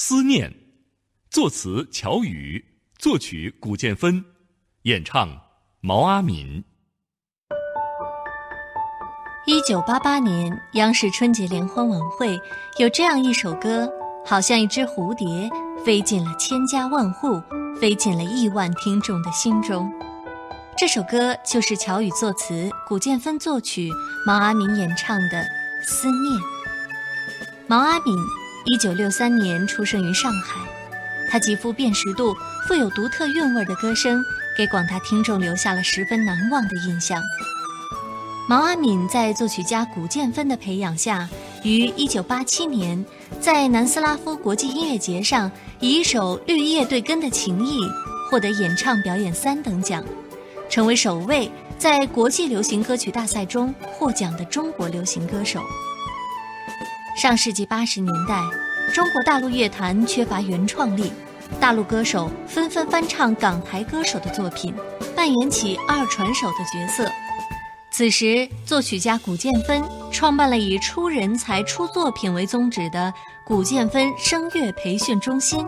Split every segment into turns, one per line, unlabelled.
思念，作词乔羽，作曲古建芬，演唱毛阿敏。
一九八八年央视春节联欢晚会有这样一首歌，好像一只蝴蝶飞进了千家万户，飞进了亿万听众的心中。这首歌就是乔羽作词、古建芬作曲、毛阿敏演唱的《思念》。毛阿敏。一九六三年出生于上海，他极富辨识度、富有独特韵味的歌声，给广大听众留下了十分难忘的印象。毛阿敏在作曲家古建芬的培养下，于一九八七年在南斯拉夫国际音乐节上，以一首《绿叶对根的情谊》获得演唱表演三等奖，成为首位在国际流行歌曲大赛中获奖的中国流行歌手。上世纪八十年代，中国大陆乐坛缺乏原创力，大陆歌手纷纷翻唱港台歌手的作品，扮演起二传手的角色。此时，作曲家古建芬创办了以出人才、出作品为宗旨的古建芬声乐培训中心，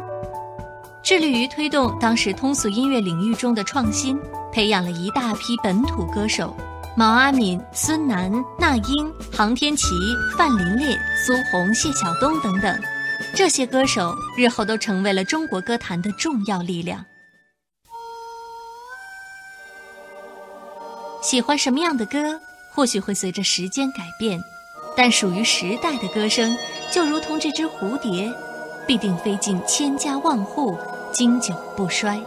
致力于推动当时通俗音乐领域中的创新，培养了一大批本土歌手。毛阿敏、孙楠、那英、杭天琪、范琳琳、苏红、谢晓东等等，这些歌手日后都成为了中国歌坛的重要力量。喜欢什么样的歌，或许会随着时间改变，但属于时代的歌声，就如同这只蝴蝶，必定飞进千家万户，经久不衰。